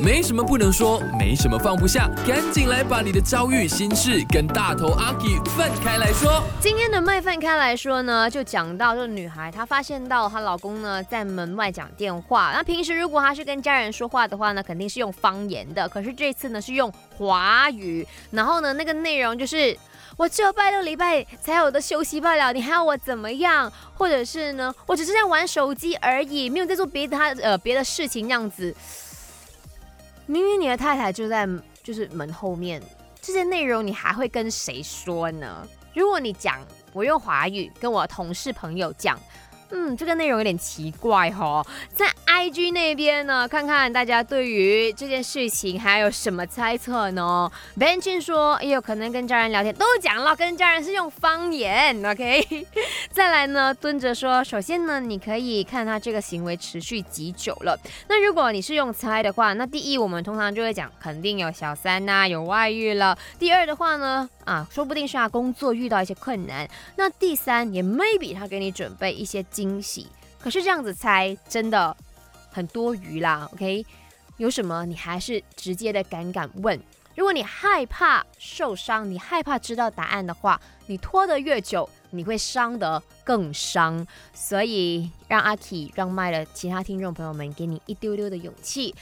没什么不能说，没什么放不下，赶紧来把你的遭遇、心事跟大头阿 K 分开来说。今天的麦分开来说呢，就讲到这个女孩，她发现到她老公呢在门外讲电话。那平时如果她是跟家人说话的话呢，肯定是用方言的。可是这次呢是用华语，然后呢那个内容就是我只有拜六礼拜才有的休息罢了，你还要我怎么样？或者是呢，我只是在玩手机而已，没有在做别的他呃别的事情，样子。明明你的太太就在就是门后面，这些内容你还会跟谁说呢？如果你讲，我用华语跟我同事朋友讲。嗯，这个内容有点奇怪哈，在 IG 那边呢，看看大家对于这件事情还有什么猜测呢？Ben 说也有可能跟家人聊天，都讲了跟家人是用方言，OK。再来呢，蹲着说，首先呢，你可以看他这个行为持续几久了。那如果你是用猜的话，那第一我们通常就会讲肯定有小三呐，有外遇了。第二的话呢，啊，说不定是他工作遇到一些困难。那第三也 maybe 他给你准备一些。惊喜，可是这样子猜真的很多余啦。OK，有什么你还是直接的敢敢问。如果你害怕受伤，你害怕知道答案的话，你拖得越久，你会伤得更伤。所以让阿 K 让麦的其他听众朋友们给你一丢丢的勇气。